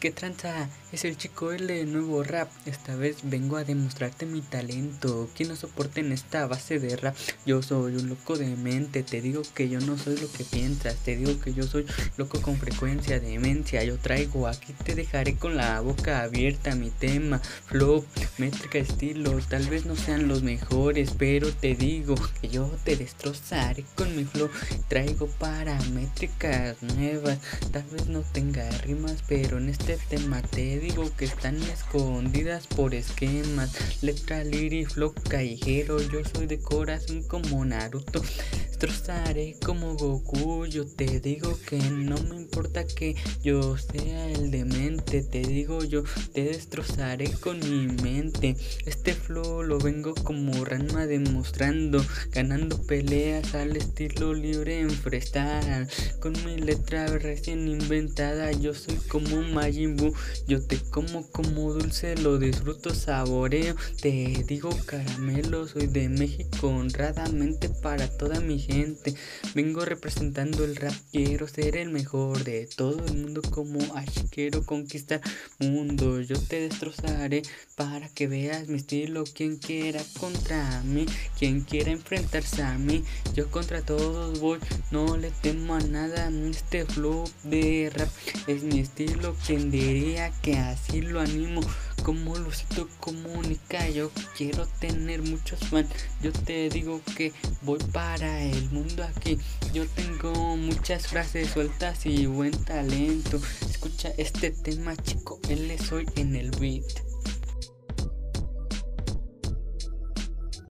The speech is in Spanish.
¿Qué tranza? Es el chico L de nuevo rap. Esta vez vengo a demostrarte mi talento. Quien no soporte en esta base de rap. Yo soy un loco de mente. Te digo que yo no soy lo que piensas. Te digo que yo soy loco con frecuencia, demencia. Yo traigo aquí, te dejaré con la boca abierta. Mi tema, flow, métrica, estilo. Tal vez no sean los mejores, pero te digo que yo te destrozaré con mi flow. Traigo paramétricas nuevas. Tal vez no tenga rimas, pero en este este tema te digo que están escondidas por esquemas. Letra, liri, flow callejero. Yo soy de corazón como Naruto. Destrozaré como Goku. Yo te digo que no me importa que yo sea el demente. Te digo yo te destrozaré con mi mente. Este flow lo vengo como Ranma demostrando. Ganando peleas al estilo libre en freestyle. Con mi letra recién inventada. Yo soy como un yo te como como dulce, lo disfruto, saboreo. Te digo caramelo, soy de México honradamente para toda mi gente. Vengo representando el rap, quiero ser el mejor de todo el mundo como Ash. Quiero conquistar mundo, yo te destrozaré para que veas mi estilo. Quien quiera contra mí, quien quiera enfrentarse a mí, yo contra todos voy, no le temo a nada. Este flow de rap es mi estilo. Quien diría que así lo animo como Lucito comunica yo quiero tener muchos fans. Yo te digo que voy para el mundo aquí. Yo tengo muchas frases sueltas y buen talento. Escucha este tema chico él soy en el beat